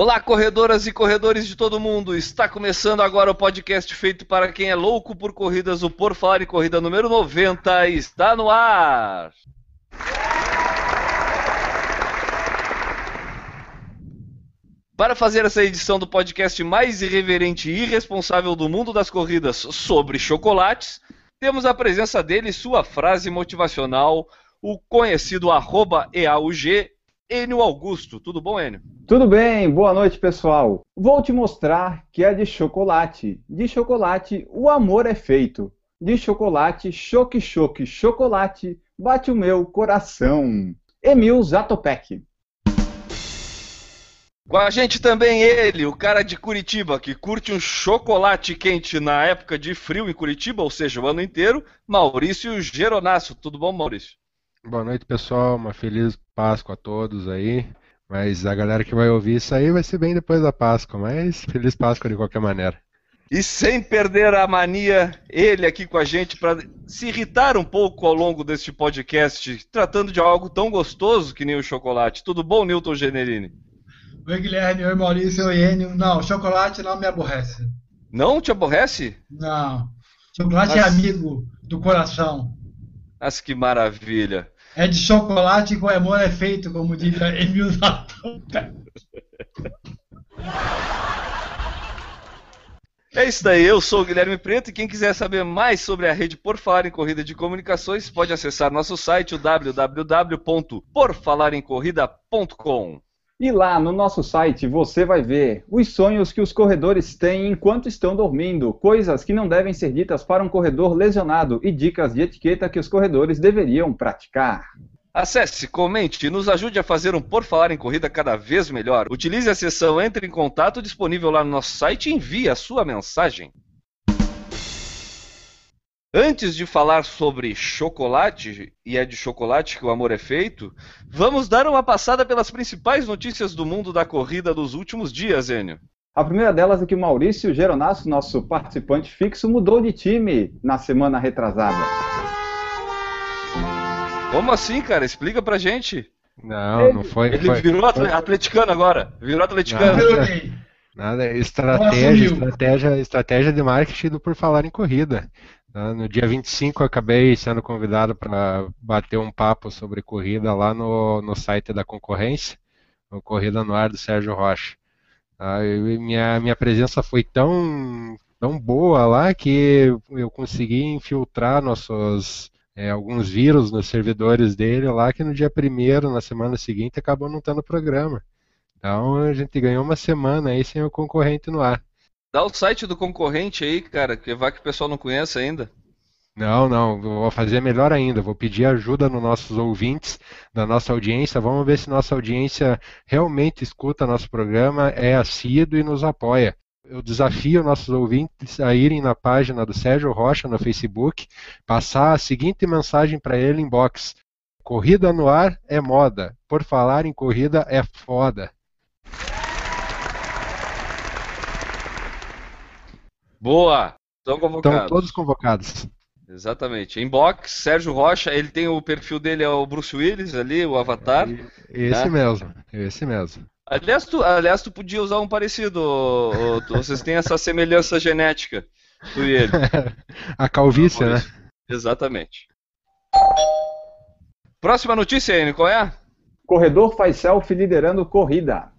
Olá, corredoras e corredores de todo mundo! Está começando agora o podcast feito para quem é louco por corridas, o Por Falar em Corrida número 90 está no ar! Para fazer essa edição do podcast mais irreverente e irresponsável do mundo das corridas sobre chocolates, temos a presença dele sua frase motivacional, o conhecido EAUG, Enio Augusto. Tudo bom, Enio? Tudo bem, boa noite pessoal. Vou te mostrar que é de chocolate. De chocolate o amor é feito. De chocolate, choque, choque, chocolate, bate o meu coração. Emil Zatopek. Com a gente também ele, o cara de Curitiba, que curte um chocolate quente na época de frio em Curitiba, ou seja, o ano inteiro, Maurício Geronasso. Tudo bom, Maurício? Boa noite, pessoal. Uma feliz Páscoa a todos aí. Mas a galera que vai ouvir isso aí vai ser bem depois da Páscoa, mas feliz Páscoa de qualquer maneira. E sem perder a mania, ele aqui com a gente para se irritar um pouco ao longo deste podcast, tratando de algo tão gostoso que nem o chocolate. Tudo bom, Newton Generini? Oi, Guilherme. Oi, Maurício. Oi, Enio. Não, chocolate não me aborrece. Não te aborrece? Não. Chocolate é amigo do coração. Mas que maravilha. É de chocolate o amor é feito, como diria Emil Zatopek. É isso daí, eu sou o Guilherme Preto e quem quiser saber mais sobre a rede Por Falar em Corrida de Comunicações pode acessar nosso site www.porfalaremcorrida.com. E lá no nosso site você vai ver os sonhos que os corredores têm enquanto estão dormindo, coisas que não devem ser ditas para um corredor lesionado e dicas de etiqueta que os corredores deveriam praticar. Acesse, comente e nos ajude a fazer um Por Falar em Corrida cada vez melhor. Utilize a seção Entre em Contato disponível lá no nosso site e envie a sua mensagem. Antes de falar sobre chocolate, e é de chocolate que o amor é feito, vamos dar uma passada pelas principais notícias do mundo da corrida dos últimos dias, Enio. A primeira delas é que o Maurício Geronasso, nosso participante fixo, mudou de time na semana retrasada. Como assim, cara? Explica pra gente. Não, não foi. Ele foi virou atle- atleticano agora. Virou atleticano. Virei. nada, estratégia, estratégia, estratégia de marketing do por falar em corrida. Tá? No dia 25 eu acabei sendo convidado para bater um papo sobre corrida lá no, no site da concorrência, no Corrida no Ar do Sérgio Rocha. Tá? Minha, minha presença foi tão, tão boa lá que eu consegui infiltrar nossos é, alguns vírus nos servidores dele lá que no dia primeiro, na semana seguinte, acabou não tendo programa. Então a gente ganhou uma semana aí sem o concorrente no ar. Dá o site do concorrente aí, cara, que vai que o pessoal não conhece ainda. Não, não, vou fazer melhor ainda. Vou pedir ajuda nos nossos ouvintes, da nossa audiência. Vamos ver se nossa audiência realmente escuta nosso programa, é assíduo e nos apoia. Eu desafio nossos ouvintes a irem na página do Sérgio Rocha no Facebook, passar a seguinte mensagem para ele em box: Corrida no ar é moda. Por falar em corrida é foda. Boa! Estão Estão convocados. todos convocados. Exatamente. Inbox, Sérgio Rocha, ele tem o perfil dele, é o Bruce Willis ali, o Avatar. Esse Tá. mesmo, esse mesmo. Aliás tu, aliás, tu podia usar um parecido. ô, tu- vocês têm essa semelhança genética, tu e ele. A calvície, né? Exatamente. Próxima notícia, Enio, qual é? Corredor faz selfie liderando corrida.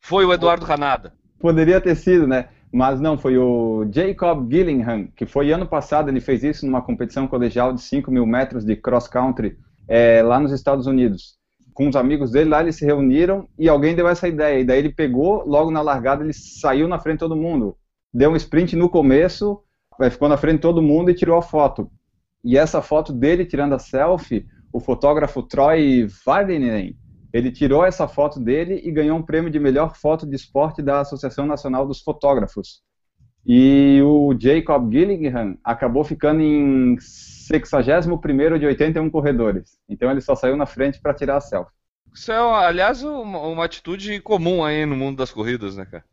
Foi o Eduardo Ranada. Poderia ter sido, né? Mas não, foi o Jacob Gillingham, que foi ano passado, ele fez isso numa competição colegial de 5 mil metros de cross country é, lá nos Estados Unidos. Com os amigos dele lá, eles se reuniram e alguém deu essa ideia. E daí ele pegou, logo na largada, ele saiu na frente de todo mundo. Deu um sprint no começo, eh, ficou na frente de todo mundo e tirou a foto. E essa foto dele tirando a selfie, o fotógrafo Troy Vardinen, ele tirou essa foto dele e ganhou um prêmio de melhor foto de esporte da Associação Nacional dos Fotógrafos. E o Jacob Gillingham acabou ficando em 61 de 81 corredores. Então ele só saiu na frente para tirar a selfie. Isso é, aliás, uma, uma atitude comum aí no mundo das corridas, né, cara?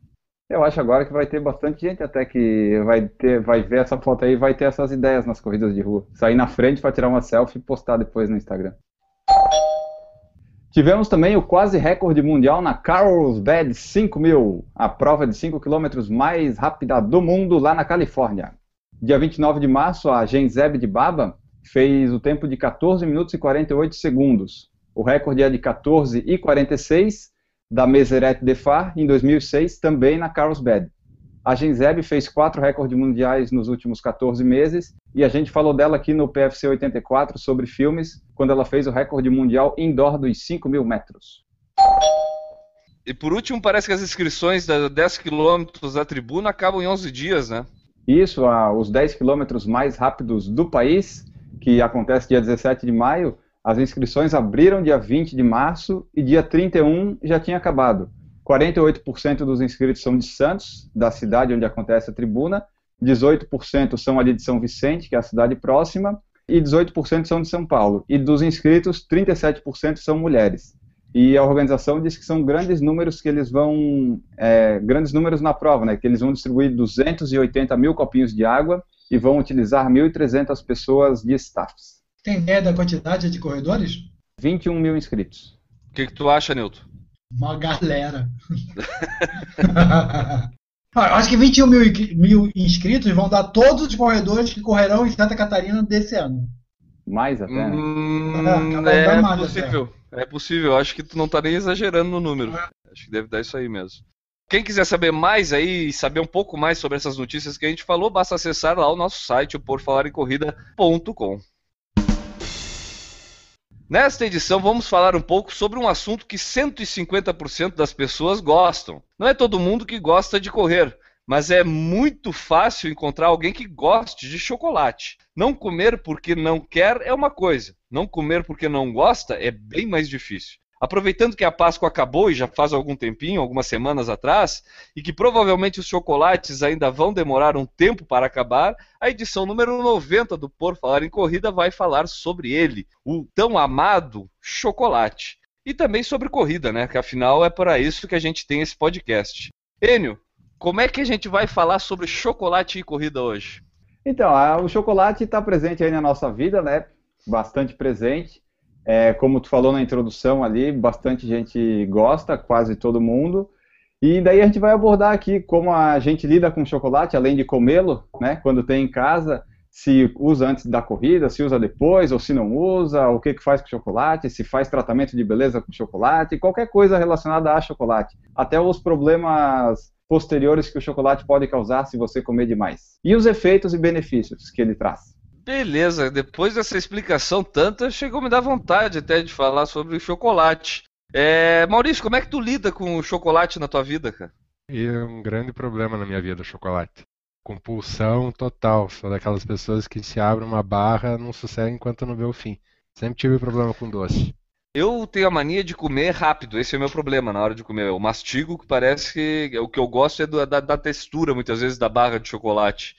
Eu acho agora que vai ter bastante gente até que vai ter, vai ver essa foto aí, e vai ter essas ideias nas corridas de rua. Sair na frente para tirar uma selfie e postar depois no Instagram. Tivemos também o quase recorde mundial na Carlsbad 5000, a prova de 5 km mais rápida do mundo lá na Califórnia. Dia 29 de março, a Genzeb de Baba fez o tempo de 14 minutos e 48 segundos. O recorde é de 14 e 46 da Meseret Defar em 2006, também na Carlsbad. A Genzeb fez quatro recordes mundiais nos últimos 14 meses e a gente falou dela aqui no PFC 84 sobre filmes, quando ela fez o recorde mundial indoor dos 5 mil metros. E por último, parece que as inscrições da 10 quilômetros da tribuna acabam em 11 dias, né? Isso, os 10 quilômetros mais rápidos do país, que acontece dia 17 de maio, as inscrições abriram dia 20 de março e dia 31 já tinha acabado. 48% dos inscritos são de Santos, da cidade onde acontece a tribuna, 18% são ali de São Vicente, que é a cidade próxima, e 18% são de São Paulo. E dos inscritos, 37% são mulheres. E a organização diz que são grandes números que eles vão, é, grandes números na prova, né? Que eles vão distribuir 280 mil copinhos de água e vão utilizar 1.300 pessoas de staffs. Tem ideia da quantidade de corredores? 21 mil inscritos. O que, que tu acha, Nilton? Uma galera. Ah, acho que 21 mil, mil, inscritos vão dar todos os corredores que correrão em Santa Catarina desse ano. Mais até, né? Hum, é, é possível. Até. É possível. Acho que tu não tá nem exagerando no número. É. Acho que deve dar isso aí mesmo. Quem quiser saber mais aí, saber um pouco mais sobre essas notícias que a gente falou, basta acessar lá o nosso site, o porfalarencorrida.com. Nesta edição, vamos falar um pouco sobre um assunto que 150% das pessoas gostam. Não é todo mundo que gosta de correr, mas é muito fácil encontrar alguém que goste de chocolate. Não comer porque não quer é uma coisa, não comer porque não gosta é bem mais difícil. Aproveitando que a Páscoa acabou e já faz algum tempinho, algumas semanas atrás, e que provavelmente os chocolates ainda vão demorar um tempo para acabar, a edição número 90 do Por Falar em Corrida vai falar sobre ele, o tão amado chocolate. E também sobre corrida, né? Que afinal é para isso que a gente tem esse podcast. Enio, como é que a gente vai falar sobre chocolate e corrida hoje? Então, o chocolate está presente aí na nossa vida, né? Bastante presente. É, como tu falou na introdução ali, bastante gente gosta, quase todo mundo. E daí a gente vai abordar aqui como a gente lida com chocolate, além de comê-lo, né? Quando tem em casa, se usa antes da corrida, se usa depois, ou se não usa, o que, que faz com chocolate, se faz tratamento de beleza com chocolate, qualquer coisa relacionada a chocolate. Até os problemas posteriores que o chocolate pode causar se você comer demais. E os efeitos e benefícios que ele traz. Beleza, depois dessa explicação tanta, chegou a me dar vontade até de falar sobre o chocolate. É, Maurício, como é que tu lida com o chocolate na tua vida, cara? E é um grande problema na minha vida, o chocolate. Compulsão total. Sou daquelas pessoas que se abre uma barra não sossega enquanto não vê o fim. Sempre tive problema com doce. Eu tenho a mania de comer rápido, esse é o meu problema na hora de comer. Eu mastigo, que parece que o que eu gosto é da, da textura, muitas vezes, da barra de chocolate.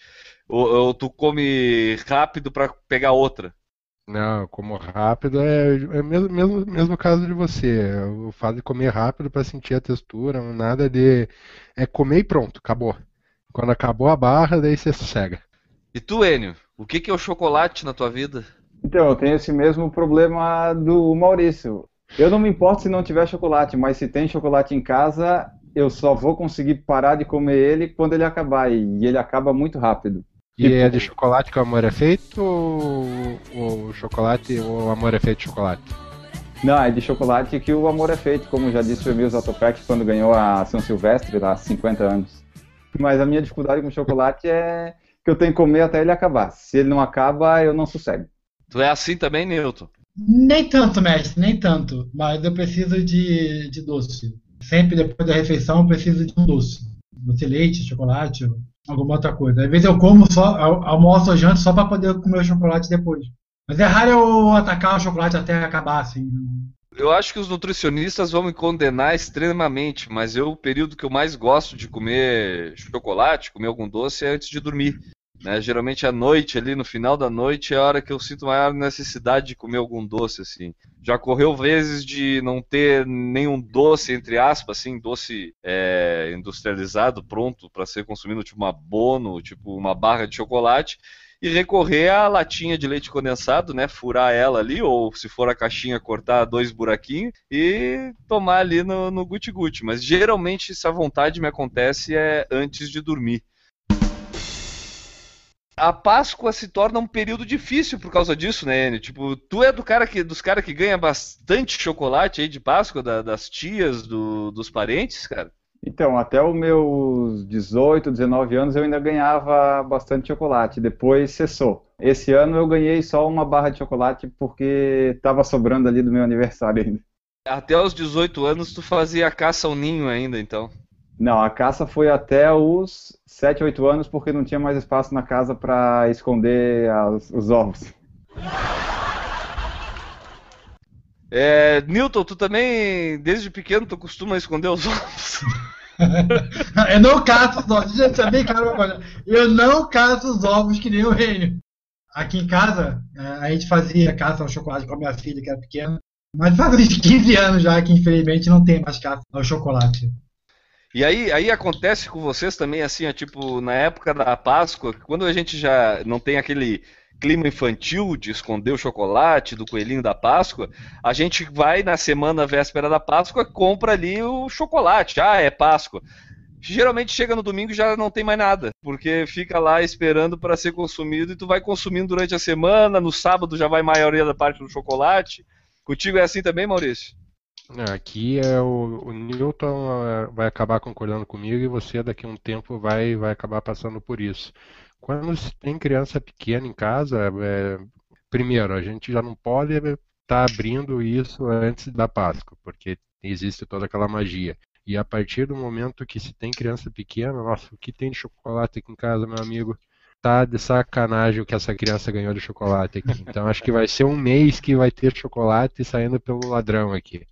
Ou, ou tu come rápido para pegar outra? Não, como rápido é, é mesmo, mesmo, mesmo caso de você. O fato de comer rápido para sentir a textura, nada de. É comer e pronto, acabou. Quando acabou a barra, daí você sossega. E tu, Enio, o que, que é o chocolate na tua vida? Então, eu tenho esse mesmo problema do Maurício. Eu não me importo se não tiver chocolate, mas se tem chocolate em casa, eu só vou conseguir parar de comer ele quando ele acabar. E ele acaba muito rápido. E tipo... é de chocolate que o amor é feito ou o chocolate ou o amor é feito de chocolate? Não, é de chocolate que o amor é feito, como já disse o Emil Zatopek quando ganhou a São Silvestre há 50 anos. Mas a minha dificuldade com chocolate é que eu tenho que comer até ele acabar. Se ele não acaba, eu não sossego. Tu é assim também, Newton? Nem tanto, mestre, nem tanto. Mas eu preciso de, de doce. Sempre depois da refeição eu preciso de um doce. Doce leite, chocolate, alguma outra coisa. Às vezes eu como só, almoço ou janto só para poder comer o chocolate depois. Mas é raro eu atacar o chocolate até acabar, assim. Eu acho que os nutricionistas vão me condenar extremamente, mas eu, o período que eu mais gosto de comer chocolate, comer algum doce, é antes de dormir. Né? Geralmente à noite, ali no final da noite, é a hora que eu sinto maior necessidade de comer algum doce, assim. Já correu vezes de não ter nenhum doce, entre aspas, assim, doce é, industrializado, pronto para ser consumido, tipo uma bono, tipo uma barra de chocolate, e recorrer à latinha de leite condensado, né? Furar ela ali, ou se for a caixinha, cortar dois buraquinhos e tomar ali no, no guti-guti. Mas geralmente essa vontade me acontece é antes de dormir a Páscoa se torna um período difícil por causa disso, né, Enio? Tipo, tu é do cara que, dos caras que ganha bastante chocolate aí de Páscoa, da, das tias, do, dos parentes, cara? Então, até os meus 18, 19 anos eu ainda ganhava bastante chocolate, depois cessou. Esse ano eu ganhei só uma barra de chocolate porque estava sobrando ali do meu aniversário ainda. Até os 18 anos tu fazia caça ao ninho ainda, então? Não, a caça foi até os 7, 8 anos, porque não tinha mais espaço na casa para esconder as, os ovos. É, Newton, tu também, desde pequeno, tu costuma esconder os ovos? eu não caço os ovos, gente, é bem claro. Eu não caço os ovos que nem o reino. Aqui em casa, é, a gente fazia caça ao chocolate com a minha filha, que era pequena. Mas faz uns 15 anos já que, infelizmente, não tem mais caça ao chocolate. E aí, aí acontece com vocês também, assim, tipo, na época da Páscoa, quando a gente já não tem aquele clima infantil de esconder o chocolate do coelhinho da Páscoa, a gente vai na semana véspera da Páscoa, compra ali o chocolate. Ah, é Páscoa. Geralmente chega no domingo e já não tem mais nada, porque fica lá esperando para ser consumido e tu vai consumindo durante a semana, no sábado já vai a maioria da parte do chocolate. Contigo é assim também, Maurício? Aqui é o, o Newton é, vai acabar concordando comigo e você daqui a um tempo vai, vai acabar passando por isso. Quando se tem criança pequena em casa, é, primeiro, a gente já não pode estar tá abrindo isso antes da Páscoa, porque existe toda aquela magia. E a partir do momento que se tem criança pequena, nossa, o que tem de chocolate aqui em casa, meu amigo? Tá de sacanagem o que essa criança ganhou de chocolate aqui. Então acho que vai ser um mês que vai ter chocolate saindo pelo ladrão aqui.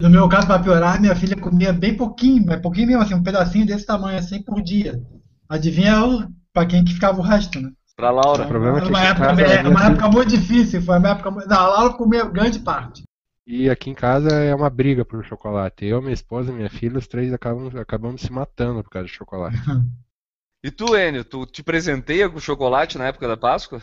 No meu caso, para piorar, minha filha comia bem pouquinho, mas pouquinho mesmo, assim, um pedacinho desse tamanho, assim, por dia. Adivinha para quem que ficava o resto, né? Pra Laura. O problema é que uma, época, é, uma época muito difícil, foi uma época Não, a Laura comia grande parte. E aqui em casa é uma briga por chocolate. Eu, minha esposa e minha filha, os três acabamos, acabamos se matando por causa de chocolate. e tu, Enio, tu te presenteia com chocolate na época da Páscoa?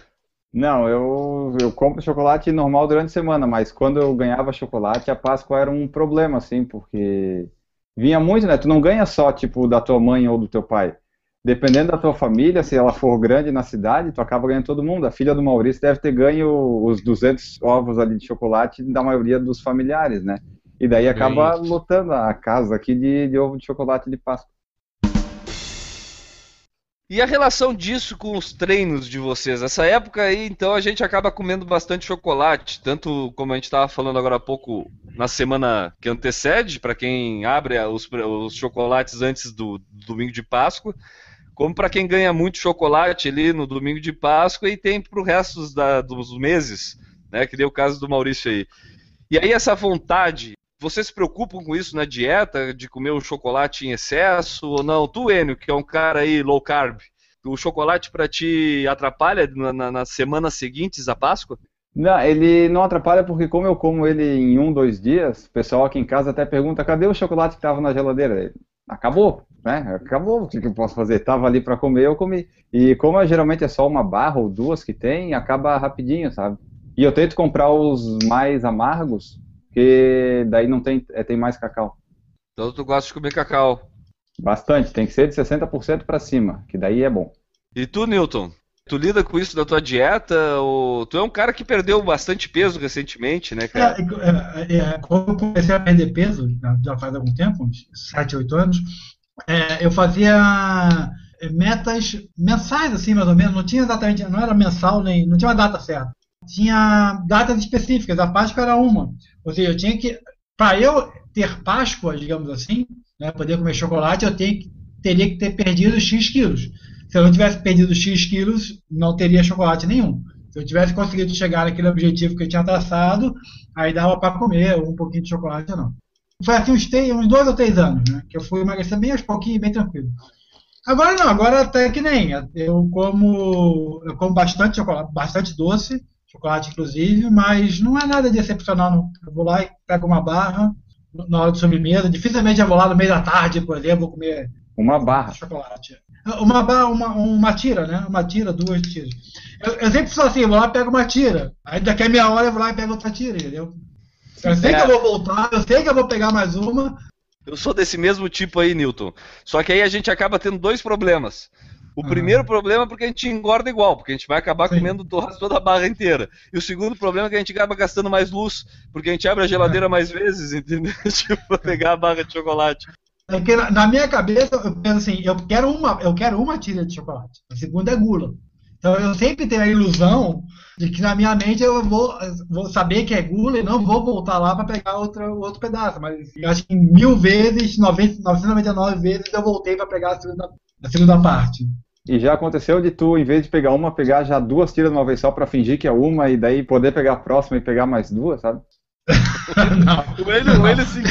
Não, eu, eu compro chocolate normal durante a semana, mas quando eu ganhava chocolate, a Páscoa era um problema, assim, porque vinha muito, né? Tu não ganha só, tipo, da tua mãe ou do teu pai. Dependendo da tua família, se ela for grande na cidade, tu acaba ganhando todo mundo. A filha do Maurício deve ter ganho os 200 ovos ali de chocolate da maioria dos familiares, né? E daí acaba lotando a casa aqui de, de ovo de chocolate de Páscoa. E a relação disso com os treinos de vocês? Essa época aí, então, a gente acaba comendo bastante chocolate, tanto como a gente estava falando agora há pouco, na semana que antecede, para quem abre os, os, chocolates antes do, do domingo de Páscoa, como para quem ganha muito chocolate ali no domingo de Páscoa e tem para o resto da, dos meses, né? Que deu o caso do Maurício aí. E aí essa vontade, vocês se preocupam com isso na dieta, de comer o chocolate em excesso ou não? Tu, Enio, que é um cara aí low carb, o chocolate para ti atrapalha na, na, nas semanas seguintes à Páscoa? Não, ele não atrapalha porque como eu como ele em um, dois dias, o pessoal aqui em casa até pergunta, cadê o chocolate que estava na geladeira? Acabou, né? Acabou, o que, eu posso fazer? Tava ali para comer, eu comi. E como geralmente é só uma barra ou duas que tem, acaba rapidinho, sabe? E eu tento comprar os mais amargos, porque daí não tem, é, tem mais cacau. Então tu gosta de comer cacau? Bastante, tem que ser de 60% para cima, que daí é bom. E tu, Newton? Tu lida com isso da tua dieta? Ou... Tu é um cara que perdeu bastante peso recentemente, né, cara? É, é, é, quando eu comecei a perder peso, já faz algum tempo, uns 7, 8 anos, é, eu fazia metas mensais, assim, mais ou menos. Não tinha exatamente, não era mensal, nem não tinha uma data certa. Tinha datas específicas, a Páscoa era uma. Ou seja, eu tinha que. Para eu ter Páscoa, digamos assim, né, poder comer chocolate, eu tenho, teria que ter perdido X quilos. Se eu não tivesse perdido X quilos, não teria chocolate nenhum. Se eu tivesse conseguido chegar naquele objetivo que eu tinha traçado, aí dava para comer um pouquinho de chocolate ou não. Foi assim uns, três, uns dois ou três anos, né? Que eu fui emagrecer bem aos pouquinhos, bem tranquilo. Agora não, agora até que nem. Eu como, eu como bastante chocolate, bastante doce, chocolate inclusive, mas não é nada de excepcional, não. Eu vou lá e pego uma barra na hora de sobremesa. Dificilmente eu vou lá no meio da tarde, por exemplo, vou comer Uma barra. chocolate. Uma, ba- uma, uma tira, né? Uma tira, duas tiras. Eu, eu sempre sou assim, eu vou lá e pego uma tira. Aí daqui a meia hora eu vou lá e pego outra tira, entendeu? Eu sei É. que eu vou voltar, eu sei que eu vou pegar mais uma. Eu sou desse mesmo tipo aí, Newton. Só que aí a gente acaba tendo dois problemas. O Ah. primeiro problema é porque a gente engorda igual, porque a gente vai acabar Sim. comendo to- toda a barra inteira. E o segundo problema é que a gente acaba gastando mais luz, porque a gente abre a geladeira mais vezes, entendeu? tipo, pra pegar a barra de chocolate. É que na, na minha cabeça eu penso assim, eu quero uma, eu quero uma tira de chocolate. A segunda é gula. Então eu sempre tenho a ilusão de que na minha mente eu vou, vou saber que é gula e não vou voltar lá para pegar outra, outro pedaço. Mas acho que mil vezes, 90, 999 vezes eu voltei para pegar a segunda, a segunda parte. E já aconteceu de tu, em vez de pegar uma, pegar já duas tiras de uma vez só pra fingir que é uma e daí poder pegar a próxima e pegar mais duas, sabe? não. O ele, o ele se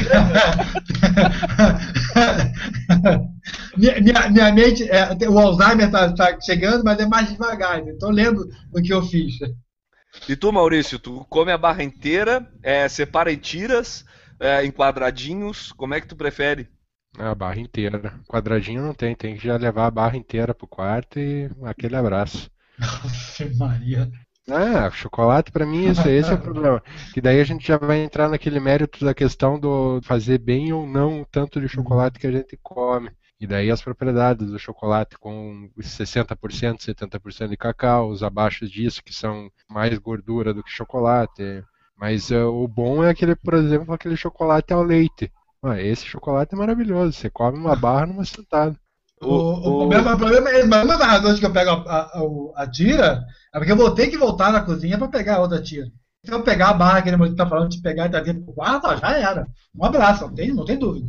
minha, minha, minha mente, é, o Alzheimer está chegando, mas é mais devagar. Estou lendo o que eu fiz. E tu, Maurício, tu come a barra inteira, é, separa em tiras, é, em quadradinhos, como é que tu prefere? A barra inteira. Quadradinho não tem, tem que já levar a barra inteira pro quarto e aquele abraço. Nossa, Maria. Ah, chocolate pra mim esse, esse é o problema. Que daí a gente já vai entrar naquele mérito da questão do fazer bem ou não o tanto de chocolate que a gente come. E daí as propriedades do chocolate com 60%, 70% de cacau, os abaixo disso que são mais gordura do que chocolate. Mas eh, o bom é aquele, por exemplo, aquele chocolate ao leite. Ah, esse chocolate é maravilhoso. Você come uma barra numa sentada. O, o, problema, o problema é uma das razões que eu pego a, a, a, tira é porque eu vou ter que voltar na cozinha para pegar a outra tira. Se eu pegar a barra que ele está falando de pegar e trazer pro quarto, já era. Um abraço, não tem, não tem dúvida.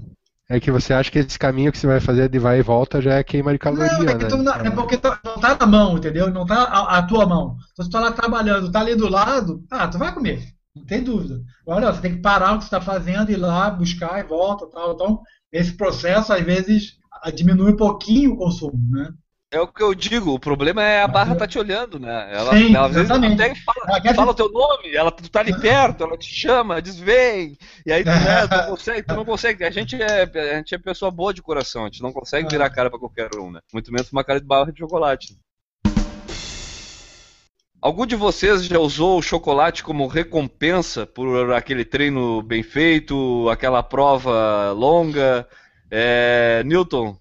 É que você acha que esse caminho que você vai fazer de vai e volta já é queima de caloria, Não, é, que né? não- é porque tu- não tá na mão, entendeu? Não tá a, a tua mão. Então, se tu tá lá trabalhando, tá ali do lado, ah, tu vai comer. Não tem dúvida. Agora, não, você tem que parar o que você está fazendo, ir lá, buscar e volta. Tal. Então, esse processo, às vezes, diminui um pouquinho o consumo, né? É o que eu digo, o problema é a barra eu- tá te olhando, né? Ela, Sim, ela às vezes até fala, Ela quer fala o teu nome, ela tu tá ali perto, ela te chama, diz vem, e aí tu, né, tu não consegue, tu não consegue. A gente é, a gente é pessoa boa de coração, a gente não consegue virar a cara pra qualquer um, né? Muito menos uma cara de barra de chocolate. Algum de vocês já usou o chocolate como recompensa por aquele treino bem feito, aquela prova longa? É, Newton,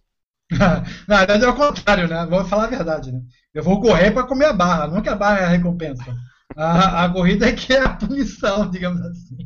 Na verdade é o contrário, né? Vou falar a verdade, né? Eu vou correr para comer a barra, não que a barra é a recompensa. A, a corrida é que é a punição, digamos assim.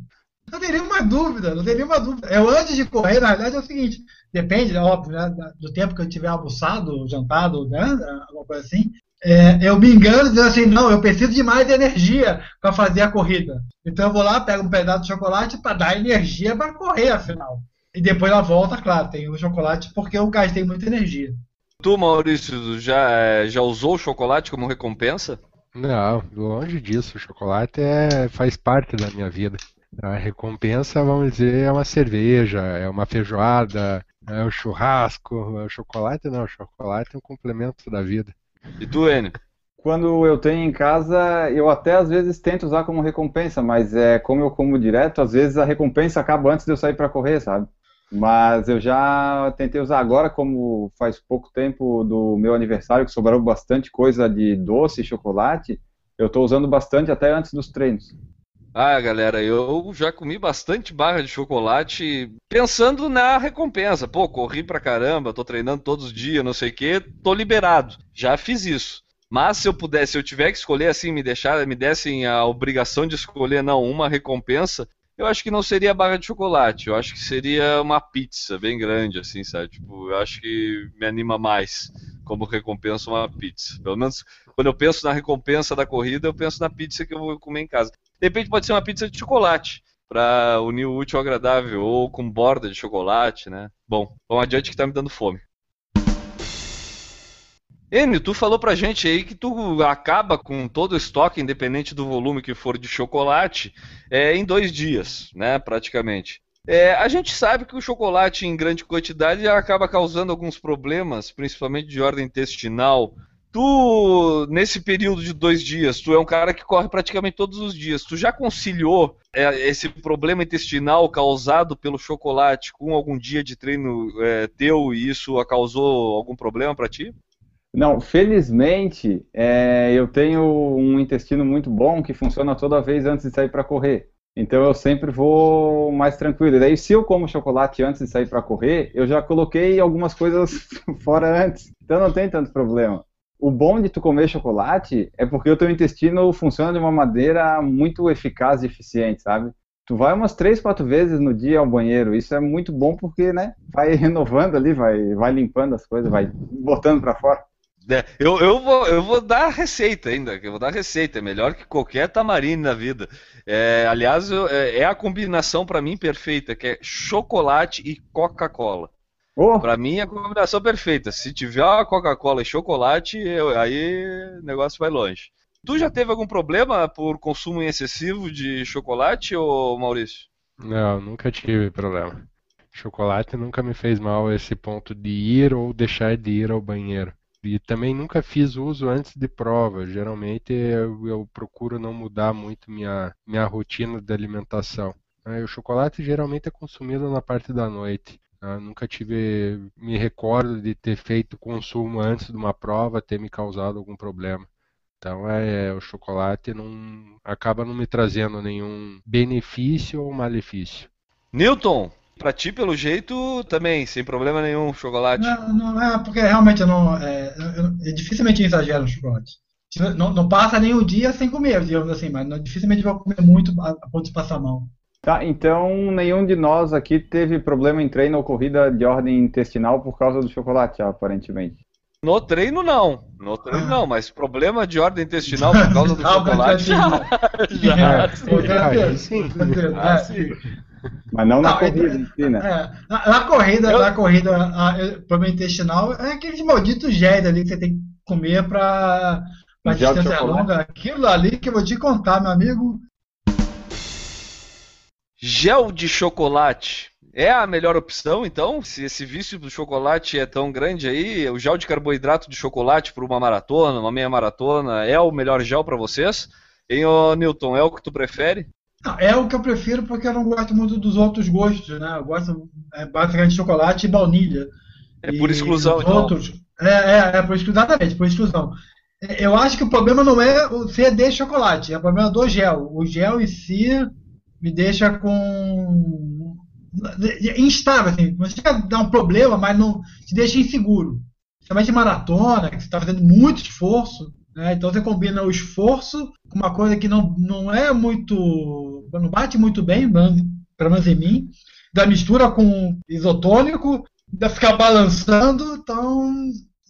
Não tem nenhuma dúvida, não tem nenhuma dúvida. Eu antes de correr, na verdade é o seguinte, depende, é óbvio, né, do tempo que eu tiver almoçado, jantado, né? Alguma coisa assim. É, eu me engano dizendo assim, não, eu preciso de mais energia para fazer a corrida. Então eu vou lá, pego um pedaço de chocolate para dar energia para correr, afinal. E depois na volta, claro, tem o chocolate porque eu gastei muita energia. tu, Maurício, já, é, já usou o chocolate como recompensa? Não, longe disso. O chocolate é, faz parte da minha vida. A recompensa, vamos dizer, é uma cerveja, é uma feijoada, é o churrasco. O chocolate não, o chocolate é um complemento da vida. E tu, Enio? Quando eu tenho em casa, eu até às vezes tento usar como recompensa, mas é como eu como direto, às vezes a recompensa acaba antes de eu sair para correr, sabe? Mas eu já tentei usar agora, como faz pouco tempo do meu aniversário, que sobrou bastante coisa de doce e chocolate, eu estou usando bastante até antes dos treinos. Ah, galera, eu já comi bastante barra de chocolate pensando na recompensa. Pô, corri pra caramba, tô treinando todos os dias, não sei o quê, tô liberado. Já fiz isso. Mas se eu pudesse, se eu tiver que escolher assim, me deixar, me dessem a obrigação de escolher não uma recompensa, eu acho que não seria barra de chocolate. Eu acho que seria uma pizza bem grande, assim, sabe? Tipo, eu acho que me anima mais como recompensa uma pizza. Pelo menos quando eu penso na recompensa da corrida, eu penso na pizza que eu vou comer em casa. De repente pode ser uma pizza de chocolate, para unir o útil ao agradável, ou com borda de chocolate, né? Bom, vamos adiante que tá me dando fome. Enio, tu falou pra gente aí que tu acaba com todo o estoque, independente do volume que for de chocolate, é, em dois dias, né, praticamente. É, a gente sabe que o chocolate em grande quantidade acaba causando alguns problemas, principalmente de ordem intestinal. Tu, nesse período de dois dias, tu é um cara que corre praticamente todos os dias. Tu já conciliou é, esse problema intestinal causado pelo chocolate com algum dia de treino é, teu e isso causou algum problema para ti? Não, felizmente é, eu tenho um intestino muito bom que funciona toda vez antes de sair para correr. Então eu sempre vou mais tranquilo. E daí, se eu como chocolate antes de sair para correr, eu já coloquei algumas coisas fora antes. Então não tem tanto problema. O bom de tu comer chocolate é porque o teu intestino funciona de uma maneira muito eficaz e eficiente, sabe? Tu vai umas três, quatro vezes no dia ao banheiro. Isso é muito bom porque, né? Vai renovando ali, vai, vai limpando as coisas, vai botando para fora. É, eu, eu, vou, eu vou dar receita ainda, eu vou dar receita, é melhor que qualquer tamarine na vida. É, aliás, eu, é, é, a combinação para mim perfeita, que é chocolate e Coca-Cola. Oh. Para mim é a combinação perfeita. Se tiver a Coca-Cola e chocolate, eu, aí o negócio vai longe. Tu já teve algum problema por consumo excessivo de chocolate, ou Maurício? Não, nunca tive problema. Chocolate nunca me fez mal esse ponto de ir ou deixar de ir ao banheiro. E também nunca fiz uso antes de prova. Geralmente eu, eu procuro não mudar muito minha, minha rotina de alimentação. O chocolate geralmente é consumido na parte da noite. Eu nunca tive, me recordo de ter feito consumo antes de uma prova, ter me causado algum problema. Então é, o chocolate não acaba não me trazendo nenhum benefício ou malefício. Newton, Pra ti, pelo jeito, também, sem problema nenhum, chocolate. Não, não é, porque realmente eu não. É, eu, eu dificilmente exagero no chocolate. Não, não passa nem o dia sem comer, digamos assim, mas não, dificilmente vou comer muito a, a ponto de passar mal. Tá, então nenhum de nós aqui teve problema em treino ou corrida de ordem intestinal por causa do chocolate, aparentemente. No treino não, no treino não, mas problema de ordem intestinal por causa do chocolate já. já, já, sim. Ah, sim. Mas não, não na corrida em si, né? É, na, na, corrida, eu... na corrida, a, problema intestinal é aqueles malditos géis ali que você tem que comer para pra distância longa. Aquilo ali que eu vou te contar, meu amigo. Gel de chocolate. É a melhor opção, então? Se esse vício do chocolate é tão grande aí, o gel de carboidrato de chocolate para uma maratona, uma meia maratona, é o melhor gel para vocês? Hein, ô Newton, é o que tu prefere? É o que eu prefiro porque eu não gosto muito dos outros gostos, né? Eu gosto é, basicamente de chocolate e baunilha. É por exclusão, então. Outros, é, é, é por exclusão, exatamente, por exclusão. É, eu acho que o problema não é o de chocolate, é o problema do gel. O gel em si me deixa com. instável, assim. A dar um problema, mas não te deixa inseguro. Principalmente maratona, que você está fazendo muito esforço. Né? Então você combina o esforço com uma coisa que não, não é muito. não bate muito bem, pelo menos em mim, da mistura com isotônico, da ficar balançando, então.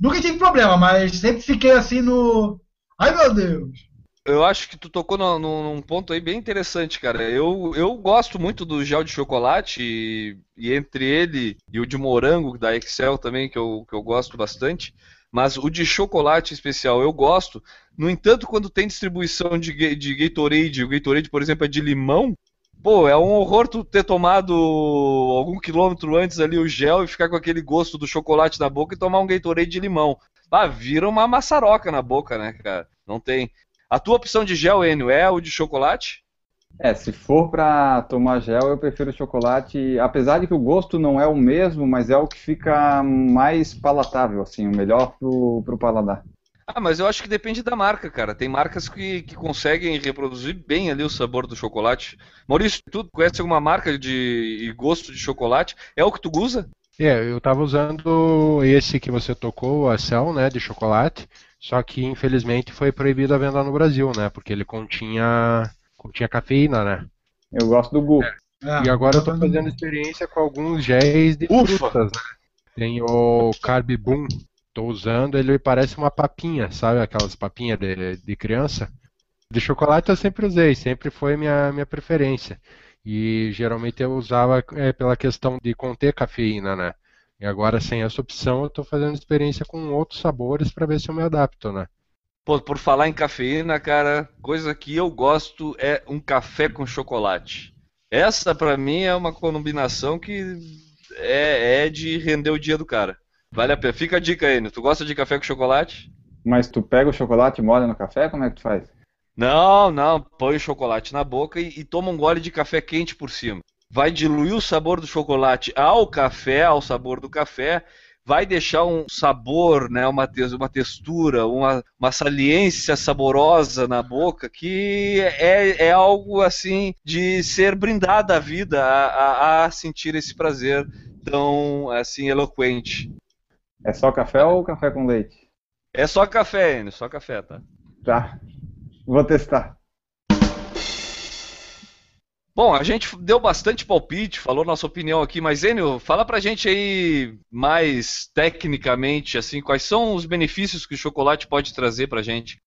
Nunca tive problema, mas sempre fiquei assim no. Ai meu Deus! Eu acho que tu tocou no, no, num ponto aí bem interessante, cara. Eu, eu gosto muito do gel de chocolate e, e, entre ele e o de morango da Excel também, que eu, que eu gosto bastante. Mas o de chocolate especial eu gosto. No entanto, quando tem distribuição de, de Gatorade, o Gatorade, por exemplo, é de limão, pô, é um horror tu ter tomado algum quilômetro antes ali o gel e ficar com aquele gosto do chocolate na boca e tomar um Gatorade de limão. Ah, vira uma maçaroca na boca, né, cara? Não tem. A tua opção de gel, Enio, é o de chocolate? É, se for para tomar gel, eu prefiro chocolate, apesar de que o gosto não é o mesmo, mas é o que fica mais palatável, assim, o melhor pro, pro paladar. Ah, mas eu acho que depende da marca, cara. Tem marcas que, que conseguem reproduzir bem ali o sabor do chocolate. Maurício, tu conhece alguma marca de gosto de chocolate? É o que tu usa? É, eu tava usando esse que você tocou, a Cell, né, de chocolate. Só que infelizmente foi proibido a venda no Brasil, né? Porque ele continha tinha cafeína, né? Eu gosto do Gu. É. Ah, e agora eu tô fazendo experiência com alguns géis de Ufa. frutas, né? Tem o Carb Boom, tô usando, ele parece uma papinha, sabe? Aquelas papinhas de, de criança. De chocolate eu sempre usei, sempre foi minha, minha preferência. E geralmente eu usava é, pela questão de conter cafeína, né? E agora, sem essa opção, eu estou fazendo experiência com outros sabores para ver se eu me adapto, né? Pô, por falar em cafeína, cara, coisa que eu gosto é um café com chocolate. Essa, pra mim, é uma combinação que é, é de render o dia do cara. Vale a pena. Fica a dica aí, né? tu gosta de café com chocolate? Mas tu pega o chocolate e molha no café? Como é que tu faz? Não, não. Põe o chocolate na boca e, e toma um gole de café quente por cima. Vai diluir o sabor do chocolate ao café, ao sabor do café, vai deixar um sabor, né, uma, uma textura, uma, uma saliência saborosa na boca que é, é algo assim de ser brindada a vida a, a, a sentir esse prazer tão assim eloquente. É só café ou café com leite? É só café, Enio, só café, tá? Tá. Vou testar. Bom, a gente deu bastante palpite, falou nossa opinião aqui, mas Enio, fala pra gente aí mais tecnicamente, assim, quais são os benefícios que o chocolate pode trazer pra gente?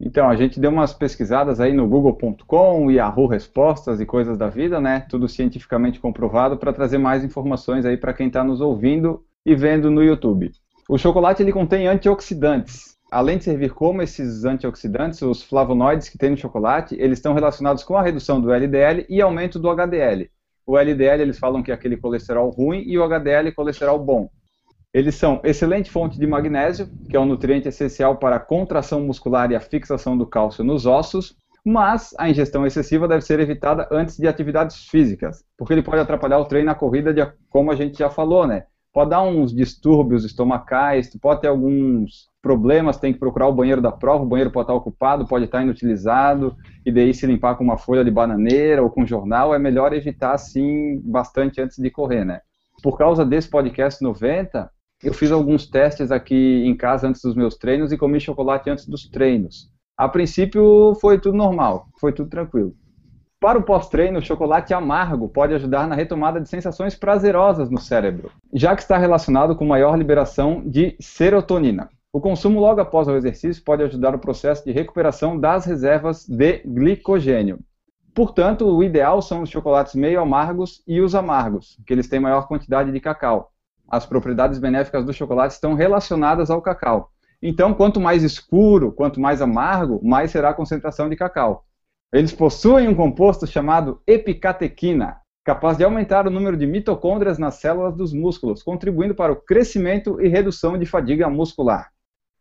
Então, a gente deu umas pesquisadas aí no google.com, Yahoo Respostas e coisas da vida, né? Tudo cientificamente comprovado para trazer mais informações aí para quem está nos ouvindo e vendo no YouTube. O chocolate ele contém antioxidantes, além de servir como esses antioxidantes, os flavonoides que tem no chocolate, eles estão relacionados com a redução do LDL e aumento do HDL. O LDL eles falam que é aquele colesterol ruim e o HDL colesterol bom. Eles são excelente fonte de magnésio, que é um nutriente essencial para a contração muscular e a fixação do cálcio nos ossos, mas a ingestão excessiva deve ser evitada antes de atividades físicas, porque ele pode atrapalhar o treino na corrida, de, como a gente já falou, né? Pode dar uns distúrbios estomacais, pode ter alguns problemas, tem que procurar o banheiro da prova, o banheiro pode estar ocupado, pode estar inutilizado, e daí se limpar com uma folha de bananeira ou com jornal, é melhor evitar, assim, bastante antes de correr, né? Por causa desse podcast 90, eu fiz alguns testes aqui em casa antes dos meus treinos e comi chocolate antes dos treinos. A princípio foi tudo normal, foi tudo tranquilo. Para o pós-treino, o chocolate amargo pode ajudar na retomada de sensações prazerosas no cérebro, já que está relacionado com maior liberação de serotonina. O consumo logo após o exercício pode ajudar o processo de recuperação das reservas de glicogênio. Portanto, o ideal são os chocolates meio amargos e os amargos, que eles têm maior quantidade de cacau. As propriedades benéficas do chocolate estão relacionadas ao cacau. Então, quanto mais escuro, quanto mais amargo, mais será a concentração de cacau. Eles possuem um composto chamado epicatequina, capaz de aumentar o número de mitocôndrias nas células dos músculos, contribuindo para o crescimento e redução de fadiga muscular.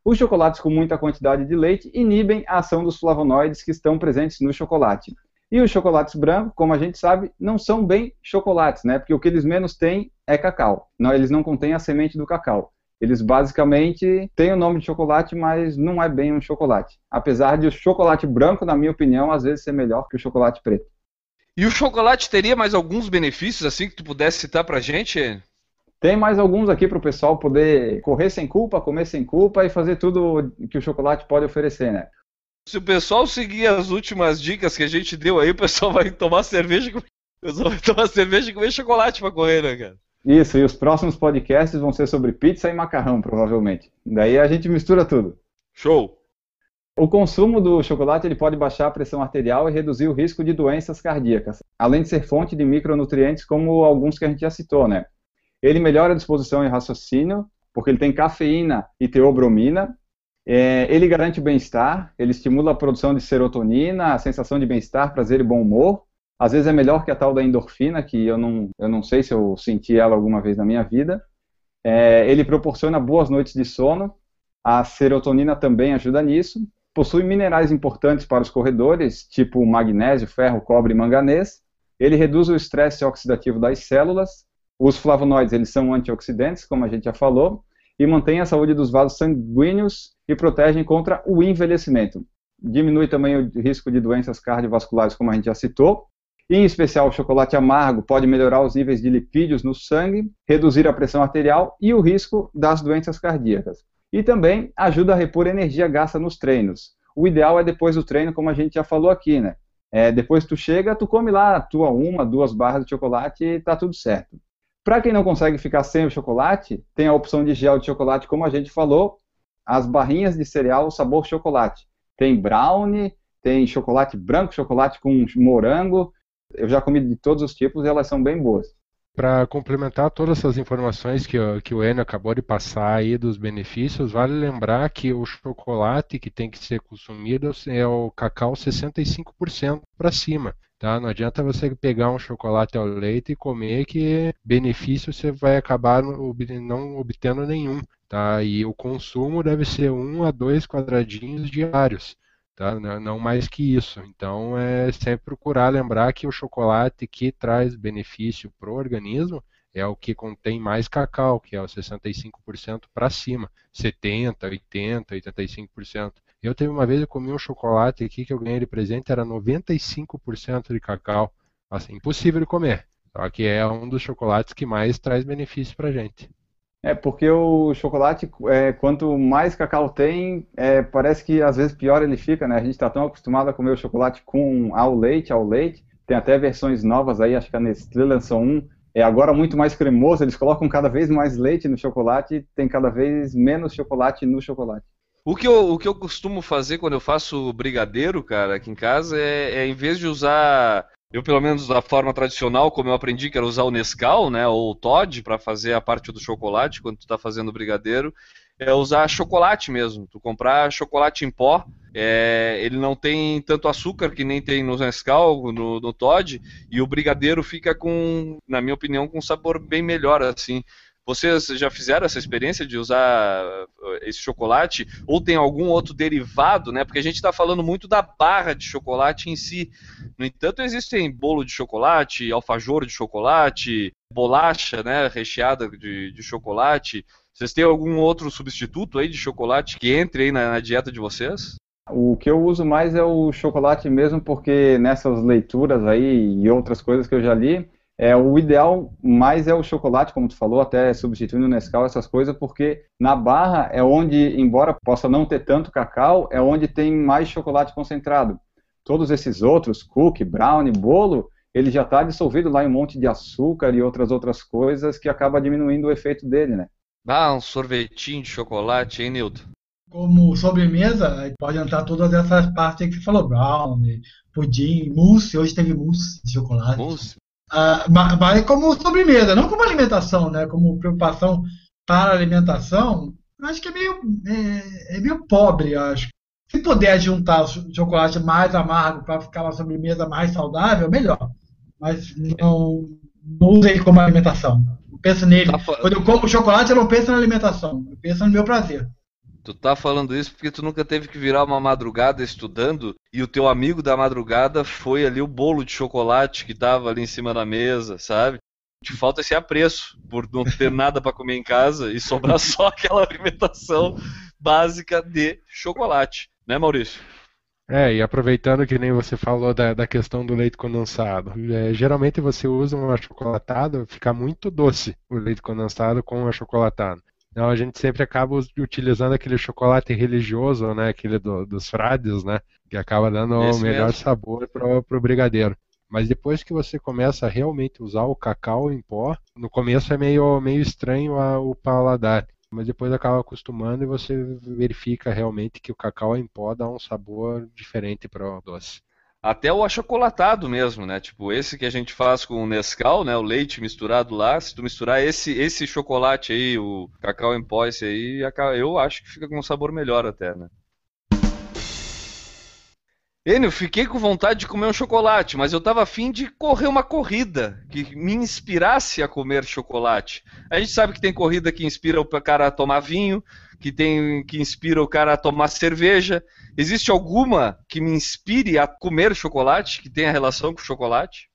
Os chocolates com muita quantidade de leite inibem a ação dos flavonoides que estão presentes no chocolate. E os chocolates brancos, como a gente sabe, não são bem chocolates, né? Porque o que eles menos têm é cacau. Não, eles não contêm a semente do cacau. Eles basicamente têm o nome de chocolate, mas não é bem um chocolate. Apesar de o chocolate branco, na minha opinião, às vezes ser melhor que o chocolate preto. E o chocolate teria mais alguns benefícios assim que tu pudesse citar pra gente? Tem mais alguns aqui para o pessoal poder correr sem culpa, comer sem culpa e fazer tudo que o chocolate pode oferecer, né? Se o pessoal seguir as últimas dicas que a gente deu aí, o pessoal vai tomar cerveja, o pessoal vai tomar cerveja e comer chocolate para correr, né, cara? Isso, e os próximos podcasts vão ser sobre pizza e macarrão, provavelmente. Daí a gente mistura tudo. Show! O consumo do chocolate ele pode baixar a pressão arterial e reduzir o risco de doenças cardíacas, além de ser fonte de micronutrientes, como alguns que a gente já citou, né? Ele melhora a disposição e raciocínio, porque ele tem cafeína e teobromina. É, ele garante o bem-estar, ele estimula a produção de serotonina, a sensação de bem-estar, prazer e bom humor. Às vezes é melhor que a tal da endorfina, que eu não, eu não sei se eu senti ela alguma vez na minha vida. É, ele proporciona boas noites de sono. A serotonina também ajuda nisso. Possui minerais importantes para os corredores, tipo magnésio, ferro, cobre e manganês. Ele reduz o estresse oxidativo das células os flavonoides, eles são antioxidantes, como a gente já falou, e mantêm a saúde dos vasos sanguíneos e protegem contra o envelhecimento. Diminui também o risco de doenças cardiovasculares, como a gente já citou. Em especial, o chocolate amargo pode melhorar os níveis de lipídios no sangue, reduzir a pressão arterial e o risco das doenças cardíacas. E também ajuda a repor energia gasta nos treinos. O ideal é depois do treino, como a gente já falou aqui, né? É, depois tu chega, tu come lá tua uma, duas barras de chocolate e tá tudo certo. Para quem não consegue ficar sem o chocolate, tem a opção de gel de chocolate, como a gente falou, as barrinhas de cereal sabor chocolate. Tem brownie, tem chocolate branco, chocolate com morango. Eu já comi de todos os tipos e elas são bem boas. Para complementar todas essas informações que, que o Enio acabou de passar aí dos benefícios, vale lembrar que o chocolate que tem que ser consumido é o cacau 65% para cima. Tá? Não adianta você pegar um chocolate ao leite e comer que benefício você vai acabar não obtendo nenhum. Tá? E o consumo deve ser um a dois quadradinhos diários tá? não mais que isso. Então é sempre procurar lembrar que o chocolate que traz benefício para o organismo é o que contém mais cacau, que é o 65% para cima, 70, 80, 85%. Eu teve uma vez eu comi um chocolate aqui que eu ganhei de presente era 95% de cacau, assim, impossível de comer. Só que é um dos chocolates que mais traz benefício para gente. É, porque o chocolate, é, quanto mais cacau tem, é, parece que às vezes pior ele fica, né? A gente está tão acostumado a comer o chocolate com ao leite, ao leite. Tem até versões novas aí, acho que a Nestlé lançou um. É agora muito mais cremoso, eles colocam cada vez mais leite no chocolate tem cada vez menos chocolate no chocolate. O que, eu, o que eu costumo fazer quando eu faço brigadeiro, cara, aqui em casa, é, é em vez de usar eu, pelo menos da forma tradicional, como eu aprendi que era usar o Nescau, né, ou o Todd para fazer a parte do chocolate quando tu está fazendo o brigadeiro, é usar chocolate mesmo. Tu comprar chocolate em pó, é, ele não tem tanto açúcar que nem tem no Nescau, no, no Todd, e o brigadeiro fica com, na minha opinião, com um sabor bem melhor assim. Vocês já fizeram essa experiência de usar eh, esse chocolate? Ou tem algum outro derivado, né? Porque a gente está falando muito da barra de chocolate em si. No entanto, existem bolo de chocolate, alfajor de chocolate, bolacha, né? Recheada de, de chocolate. Vocês têm algum outro substituto aí de chocolate que entre aí na, na dieta de vocês? O que eu uso mais é o chocolate mesmo, porque nessas leituras aí e outras coisas que eu já li, é, o ideal mais é o chocolate, como tu falou, até substituindo o Nescau, essas coisas, porque na barra é onde, embora possa não ter tanto cacau, é onde tem mais chocolate concentrado. Todos esses outros, cookie, brownie, bolo, ele já está dissolvido lá em um monte de açúcar e outras outras coisas que acaba diminuindo o efeito dele, né? Ah, um sorvetinho de chocolate, hein, Nilton? Como sobremesa, pode entrar todas essas partes que você falou, brownie, pudim, mousse, hoje teve mousse de chocolate. Mousse? Ah, mas como sobremesa, não como alimentação, né? Como preocupação para a alimentação, acho que é meio, é, é meio pobre, acho. Se puder juntar o chocolate mais amargo para ficar uma sobremesa mais saudável, melhor. Mas não, não use ele como alimentação. Penso nele. Tá Quando eu como chocolate, eu não penso na alimentação. Eu penso no meu prazer. Tu tá falando isso porque tu nunca teve que virar uma madrugada estudando e o teu amigo da madrugada foi ali o bolo de chocolate que tava ali em cima da mesa, sabe? Te falta esse apreço por não ter nada para comer em casa e sobrar só aquela alimentação básica de chocolate, né, Maurício? É, e aproveitando que nem você falou da, da questão do leite condensado, é, geralmente você usa um achocolatado, fica muito doce o leite condensado com o achocolatado. Então a gente sempre acaba utilizando aquele chocolate religioso, né? Aquele do, dos frades, né? Que acaba dando o melhor mesmo. sabor pro, pro brigadeiro. Mas depois que você começa a realmente usar o cacau em pó, no começo é meio, meio estranho a, o paladar. Mas depois acaba acostumando e você verifica realmente que o cacau em pó dá um sabor diferente para o doce até o achocolatado mesmo, né? Tipo, esse que a gente faz com o Nescau, né? O leite misturado lá, se tu misturar esse, esse chocolate aí, o cacau em pó, esse aí, eu acho que fica com um sabor melhor até, né? Enio, fiquei com vontade de comer um chocolate, mas eu tava afim de correr uma corrida que me inspirasse a comer chocolate. A gente sabe que tem corrida que inspira o cara a tomar vinho, que tem que inspira o cara a tomar cerveja. Existe alguma que me inspire a comer chocolate, que tenha relação com chocolate?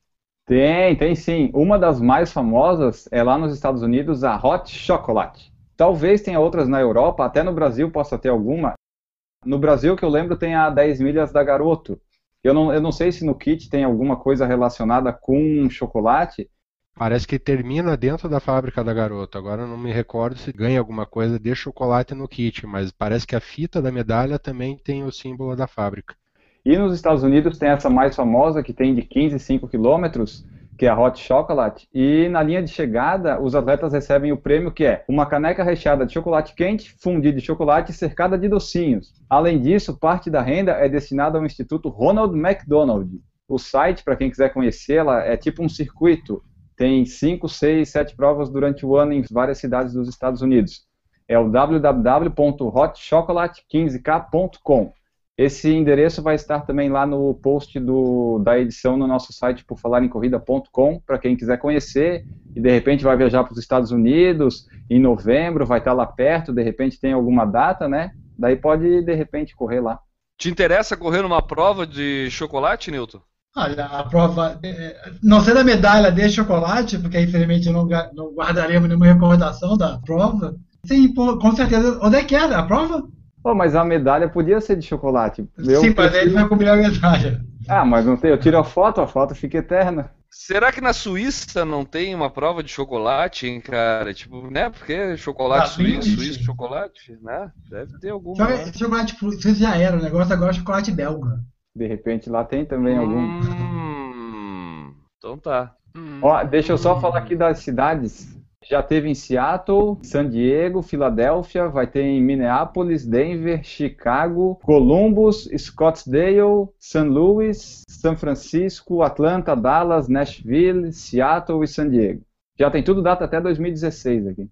Tem, tem sim. Uma das mais famosas é lá nos Estados Unidos, a Hot Chocolate. Talvez tenha outras na Europa, até no Brasil possa ter alguma. No Brasil, que eu lembro, tem a 10 milhas da Garoto. Eu não, eu não sei se no kit tem alguma coisa relacionada com chocolate. Parece que termina dentro da fábrica da Garoto. Agora não me recordo se ganha alguma coisa de chocolate no kit, mas parece que a fita da medalha também tem o símbolo da fábrica. E nos Estados Unidos tem essa mais famosa, que tem de 15 5 quilômetros, que é a Hot Chocolate, e na linha de chegada os atletas recebem o prêmio que é uma caneca recheada de chocolate quente, fundido de chocolate e cercada de docinhos. Além disso, parte da renda é destinada ao Instituto Ronald McDonald. O site, para quem quiser conhecê-la, é tipo um circuito. Tem 5, 6, 7 provas durante o ano em várias cidades dos Estados Unidos. É o www.hotchocolate15k.com. Esse endereço vai estar também lá no post do, da edição no nosso site por falarencorrida.com, para quem quiser conhecer e de repente vai viajar para os Estados Unidos em novembro, vai estar lá perto, de repente tem alguma data, né? Daí pode de repente correr lá. Te interessa correr numa prova de chocolate, Newton? Olha, a prova, é, não sei da medalha de chocolate, porque infelizmente não, não guardaremos nenhuma recordação da prova. Sim, com certeza. Onde é que era a prova? Oh, mas a medalha podia ser de chocolate. Eu Sim, mas ele vai comer a medalha. Ah, mas não tem. Eu tiro a foto, a foto fica eterna. Será que na Suíça não tem uma prova de chocolate, hein, cara? Tipo, né? Porque chocolate ah, suíço, suíço chocolate, né? Deve ter algum. Né? Chocolate suíço já era, o negócio agora é chocolate belga. De repente lá tem também hum, algum. Então tá. Ó, deixa eu só falar aqui das cidades já teve em Seattle, San Diego, Filadélfia, vai ter em Minneapolis, Denver, Chicago, Columbus, Scottsdale, St. Louis, São Francisco, Atlanta, Dallas, Nashville, Seattle e San Diego. Já tem tudo data até 2016 aqui.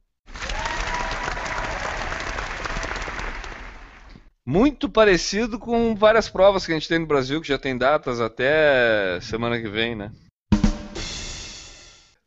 Muito parecido com várias provas que a gente tem no Brasil, que já tem datas até semana que vem, né?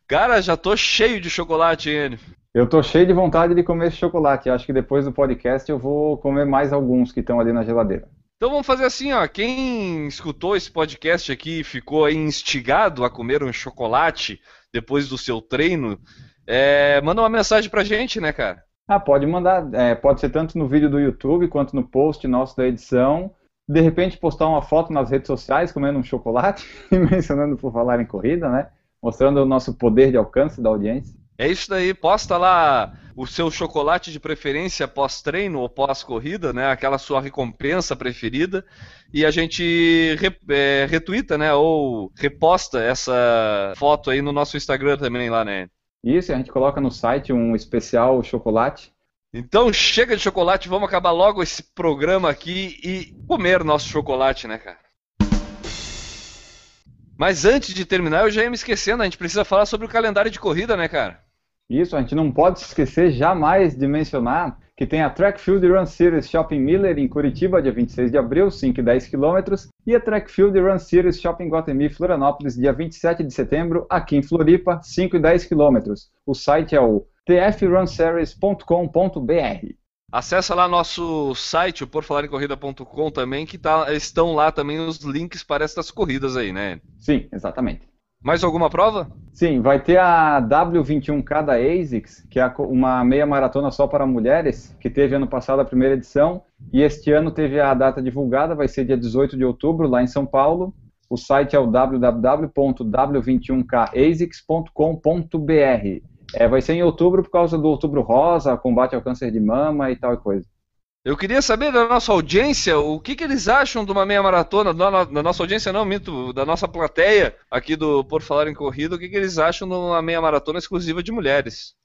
Cara, já tô cheio de chocolate, hein, Eu tô cheio de vontade de comer esse chocolate. Acho que depois do podcast eu vou comer mais alguns que estão ali na geladeira. Então vamos fazer assim, ó. Quem escutou esse podcast aqui e ficou instigado a comer um chocolate depois do seu treino, é, manda uma mensagem pra gente, né, cara? Ah, pode mandar. É, pode ser tanto no vídeo do YouTube quanto no post nosso da edição. De repente postar uma foto nas redes sociais comendo um chocolate e mencionando por falar em corrida, né? mostrando o nosso poder de alcance da audiência. É isso daí, posta lá o seu chocolate de preferência pós-treino ou pós-corrida, né? Aquela sua recompensa preferida. E a gente re, é, retuita, né? Ou reposta essa foto aí no nosso Instagram também lá, né? Isso, a gente coloca no site um especial chocolate. Então chega de chocolate, vamos acabar logo esse programa aqui e comer nosso chocolate, né, cara? Mas antes de terminar, eu já ia me esquecendo, a gente precisa falar sobre o calendário de corrida, né, cara? Isso, a gente não pode esquecer jamais de mencionar que tem a Track Field Run Series Shopping Miller em Curitiba, dia 26 de abril, 5 e 10 km, e a Track Field Run Series Shopping Guatemi Florianópolis, dia 27 de setembro, aqui em Floripa, 5 e 10 km. O site é o tfrunseries.com.br. Acesse lá nosso site, o porfalarencorrida.com também, que tá, estão lá também os links para estas corridas aí, né? Sim, exatamente. Mais alguma prova? Sim, vai ter a W21K da ASICS, que é uma meia maratona só para mulheres, que teve ano passado a primeira edição, e este ano teve a data divulgada, vai ser dia 18 de outubro, lá em São Paulo. O site é o www.w21kasics.com.br. É, vai ser em outubro por causa do outubro rosa, combate ao câncer de mama e tal coisa. Eu queria saber da nossa audiência o que, que eles acham de uma meia maratona, da, da nossa audiência não, minto, da nossa plateia aqui do Por Falar em Corrida, o que, que eles acham de uma meia maratona exclusiva de mulheres.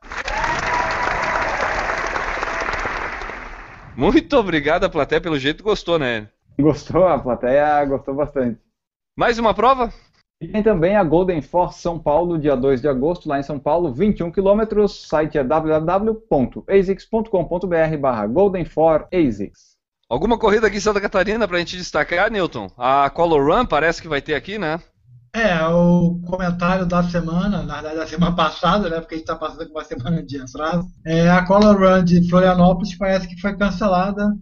Muito obrigado a plateia, pelo jeito gostou, né? Gostou, a plateia gostou bastante. Mais uma prova? E tem também a Golden Force São Paulo, dia 2 de agosto, lá em São Paulo, 21 quilômetros. Site é www.asics.com.br barra Golden for ASICS. Alguma corrida aqui em Santa Catarina para a gente destacar, Newton? A Color Run parece que vai ter aqui, né? É, o comentário da semana, na verdade da semana passada, né? Porque a gente está passando com uma semana de atraso. É, a Color Run de Florianópolis parece que foi cancelada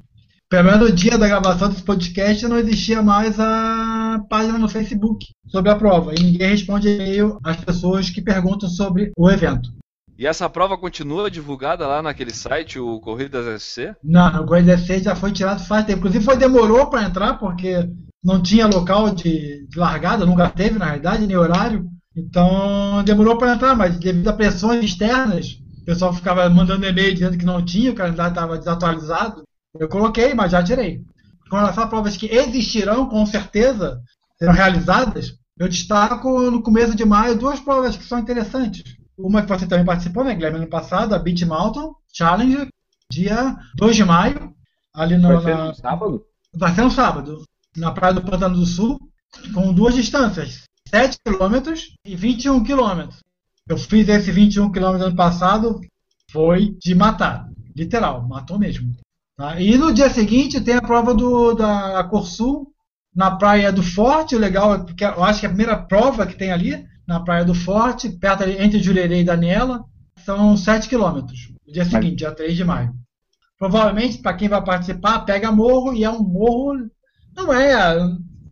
pelo menos no dia da gravação desse podcast não existia mais a página no Facebook sobre a prova. E ninguém responde e-mail às pessoas que perguntam sobre o evento. E essa prova continua divulgada lá naquele site, o Corridas SC? Não, o Corridas SC já foi tirado faz tempo. Inclusive foi demorou para entrar, porque não tinha local de, de largada, nunca teve na realidade, nem horário. Então demorou para entrar, mas devido a pressões externas, o pessoal ficava mandando e-mail dizendo que não tinha, o calendário estava desatualizado. Eu coloquei, mas já tirei. Com relação a provas que existirão, com certeza, serão realizadas, eu destaco no começo de maio duas provas que são interessantes. Uma que você também participou, né, Guilherme, ano passado, a Beach Mountain Challenge, dia 2 de maio, ali no, Vai ser no sábado? Vai ser no sábado, na Praia do Pantano do Sul, com duas distâncias, 7 km e 21 km. Eu fiz esse 21 km ano passado, foi de matar, literal, matou mesmo. Tá? E no dia seguinte tem a prova do, da Corsul, na Praia do Forte, legal, porque eu acho que é a primeira prova que tem ali, na Praia do Forte, perto ali, entre Jurerê e Daniela, são 7 quilômetros, no dia seguinte, dia 3 de maio. Provavelmente, para quem vai participar, pega morro e é um morro, não é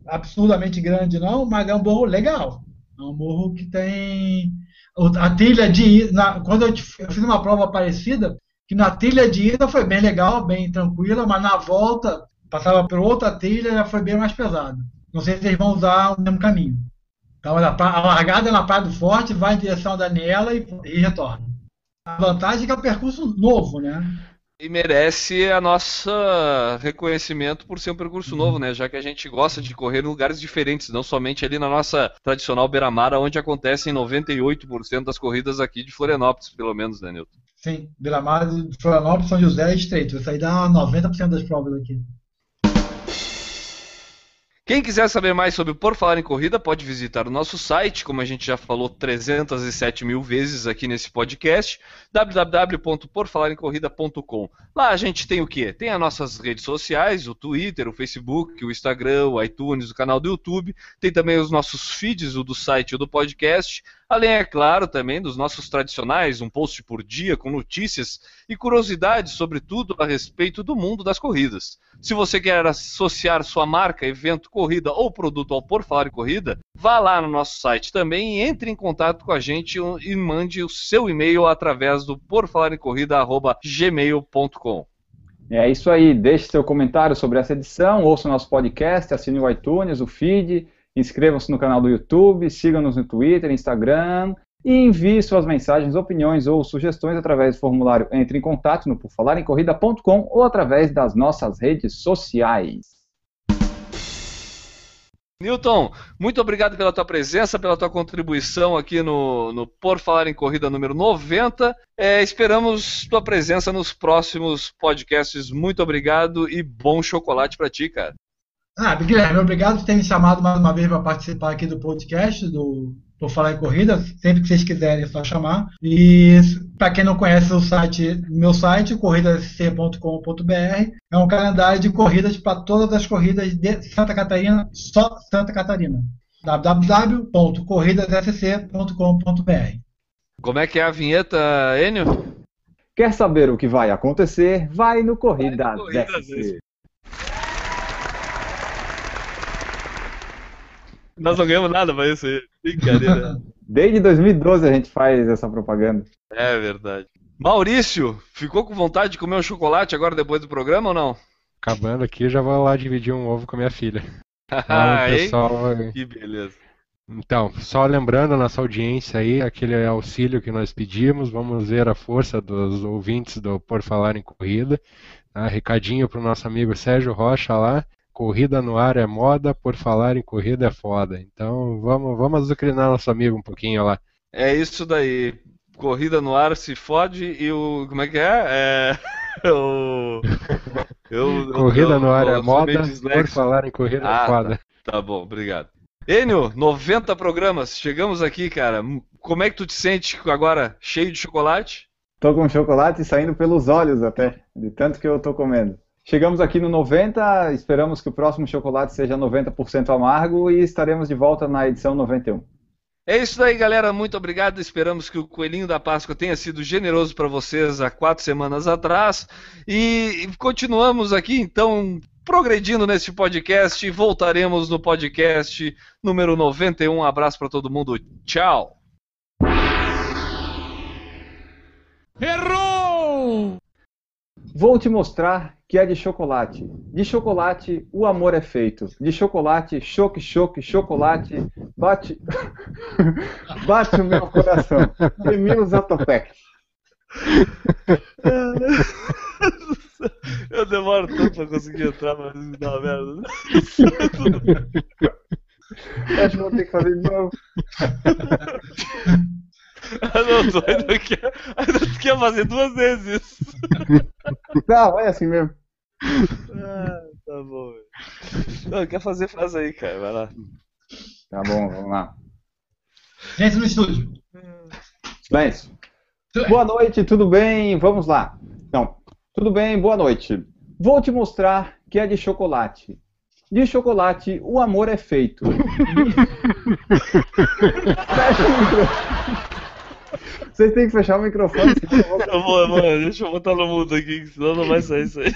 absurdamente grande não, mas é um morro legal. É um morro que tem a trilha de ida, quando eu, eu, fiz uma prova parecida, que na trilha de ida foi bem legal, bem tranquila, mas na volta passava por outra trilha já foi bem mais pesado. Não sei se eles vão usar o mesmo caminho. Então a, largada é na Praia do Forte, vai em direção a Daniela e, e retorna. A vantagem é que é um percurso novo, né? E merece a nossa reconhecimento por ser um percurso uhum. novo, né? Já que a gente gosta de correr em lugares diferentes, não somente ali na nossa tradicional beira-mar, onde acontecem 98% das corridas aqui de Florianópolis, pelo menos, né, Nilton? Sim, beira-mar de Florianópolis, São José e Estreito. Isso aí dá 90% das provas aqui. Quem quiser saber mais sobre Por Falar em Corrida, pode visitar o nosso site, como a gente já falou 307 mil vezes aqui nesse podcast, www.porfalaremcorrida.com. Lá a gente tem o quê? Tem as nossas redes sociais, o Twitter, o Facebook, o Instagram, o iTunes, o canal do YouTube, tem também os nossos feeds, o do site e o do podcast, Além, é claro, também dos nossos tradicionais, um post por dia com notícias e curiosidades sobre tudo a respeito do mundo das corridas. Se você quer associar sua marca, evento, corrida ou produto ao Por Falar em Corrida, vá lá no nosso site também e entre em contato com a gente e mande o seu e-mail através do porfalaremcorrida.gmail.com. É isso aí, deixe seu comentário sobre essa edição, ouça o nosso podcast, assine o iTunes, o feed Inscrevam-se no canal do YouTube, sigam-nos no Twitter, Instagram e envie suas mensagens, opiniões ou sugestões através do formulário Entre em Contato no porfalarencorrida.com ou através das nossas redes sociais. Newton, muito obrigado pela tua presença, pela tua contribuição aqui no, no Por Falar em Corrida número 90. É, esperamos tua presença nos próximos podcasts. Muito obrigado e bom chocolate para ti, cara. Ah, Guilherme, obrigado por ter me chamado mais uma vez para participar aqui do podcast do Por Falar em Corrida. Sempre que vocês quiserem, é só chamar. E para quem não conhece o site, meu site, corridasc.com.br, é um calendário de corridas para todas as corridas de Santa Catarina, só Santa Catarina. www.corridassc.com.br Como é que é a vinheta, Enio? Quer saber o que vai acontecer? Vai no Corrida, Corrida Nós não ganhamos nada pra isso aí. Brincadeira. Desde 2012 a gente faz essa propaganda. É verdade. Maurício, ficou com vontade de comer um chocolate agora depois do programa ou não? Acabando aqui, já vou lá dividir um ovo com a minha filha. Ah, pessoal... Que beleza. Então, só lembrando a nossa audiência aí, aquele auxílio que nós pedimos, vamos ver a força dos ouvintes do Por Falar em Corrida. Tá? Recadinho para o nosso amigo Sérgio Rocha lá, corrida no ar é moda, por falar em corrida é foda. Então vamos, vamos azucrinar nosso amigo um pouquinho lá. É isso daí. Corrida no ar se fode e o. Como é que é? é o. Eu, corrida eu, no ar é moda, por falar em corrida é ah, é foda. Tá, tá bom, obrigado. Enio, 90 programas, chegamos aqui, cara. Como é que tu te sente agora, cheio de chocolate? Tô com chocolate saindo pelos olhos até, de tanto que eu tô comendo. Chegamos aqui no 90, esperamos que o próximo chocolate seja 90% amargo e estaremos de volta na edição 91. É isso aí, galera. Muito obrigado. Esperamos que o Coelhinho da Páscoa tenha sido generoso para vocês há quatro semanas atrás. E continuamos aqui, então, progredindo nesse podcast. Voltaremos no podcast número 91. Um abraço para todo mundo. Tchau. Errou! Vou te mostrar que é de chocolate. De chocolate, o amor é feito. De chocolate, choque, choque, chocolate, bate. bate o meu coração. Emil Zatopek. Eu demoro tanto pra conseguir entrar, mas me dá uma merda. Acho que vou ter que fazer de novo. Ah, não, tu ainda quer, ainda quer fazer duas vezes isso. Não, é assim mesmo. Ah, tá bom, velho. Não, quer fazer, faz aí, cara. Vai lá. Tá bom, vamos lá. Gente no estúdio. Silêncio. Boa noite, tudo bem? Vamos lá. Não, tudo bem, boa noite. Vou te mostrar que é de chocolate. De chocolate, o amor é feito. Fecha o microfone. Vocês têm que fechar o microfone. eu vou- Eu vou, deixa eu botar no mudo aqui, senão não vai sair isso aí.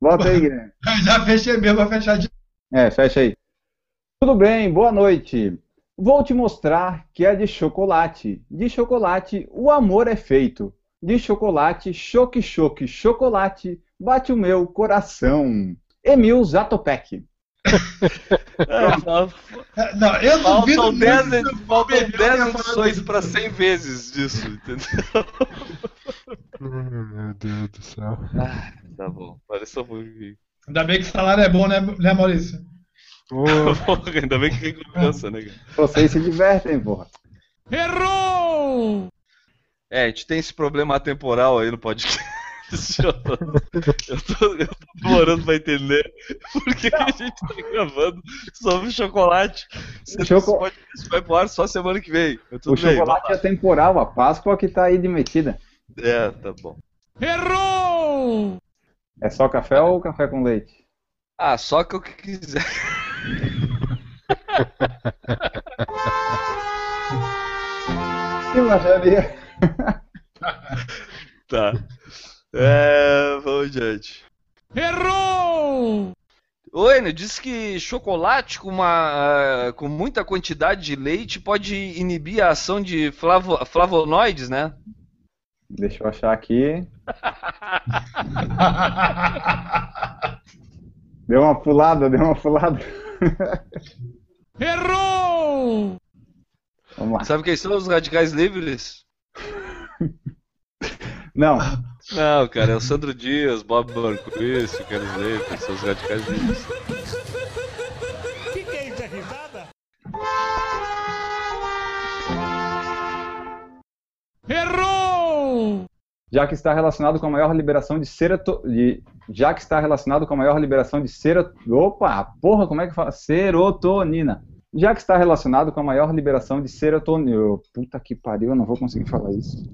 Bota aí, Guilherme. Eu já fechei mesmo, vou fechar de É, fecha aí. Tudo bem, boa noite. Vou te mostrar que é de chocolate. De chocolate, o amor é feito. De chocolate, choque, choque, chocolate, bate o meu coração. Emil Zatopek. É, Não, eu duvido Faltam muito 10 que edi- o faltam Bebel 10 tenha falado edições pra 100 vezes disso, entendeu? Meu Deus do céu. Ah, tá bom, pareceu muito. Ainda bem que o salário é bom, né, né Maurício? Porra, ainda bem que recompensa, né, cara? Vocês se divertem, porra. É, a gente tem esse problema atemporal aí no podcast. Eu tô, eu tô, eu tô demorando pra entender por que, a gente tá gravando sobre chocolate. Esse Choco- podcast vai pro ar só semana que vem. O bem, chocolate é temporal, a Páscoa que tá aí de metida. É, tá bom. É só café ou café com leite? Ah, só que o que quiser. Que baixaria. Tá. É, vamos adiante. Errou! Oi, né? Diz que chocolate com, uma, ah, com muita quantidade de leite pode inibir a ação de flavo- flavonoides, né? Deixa eu achar aqui. Deu uma pulada, deu uma pulada. Errou! Vamos lá. Sabe quem são os radicais livres? Não, Não, cara, é o Sandro Dias, Bob Marquis, Carlos Leite, são os radicais livres. já que está relacionado com a maior liberação de seroto... de... já que está relacionado com a maior liberação de serot... Opa, porra, como é que fala? Serotonina. Já que está relacionado com a maior liberação de serotonina. Puta que pariu, eu não vou conseguir falar isso.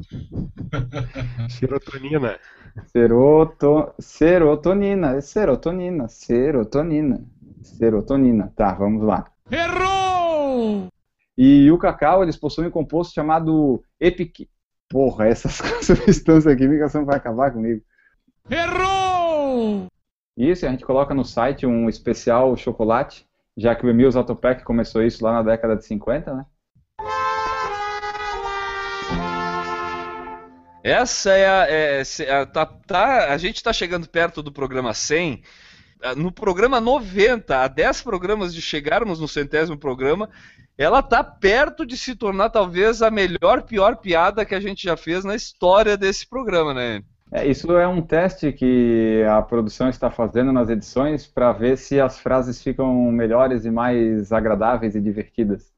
serotonina. Seroto... Serotonina, é serotonina, serotonina, serotonina. Tá, vamos lá. Errou! E o cacau, eles possuem um composto chamado epic... Porra, essas substâncias químicas vai acabar comigo. Errou! Isso, a gente coloca no site um especial chocolate, já que o Emil Zatopek começou isso lá na década de 50, né? Essa é a. é- a- tá, tá- a gente está chegando perto do programa 100. Ah, No programa 90, a 10 programas de chegarmos no centésimo programa, ela tá perto de se tornar talvez a melhor, pior piada que a gente já fez na história desse programa, né? É, isso é um teste que a produção está fazendo nas edições para ver se as frases ficam melhores e mais agradáveis e divertidas.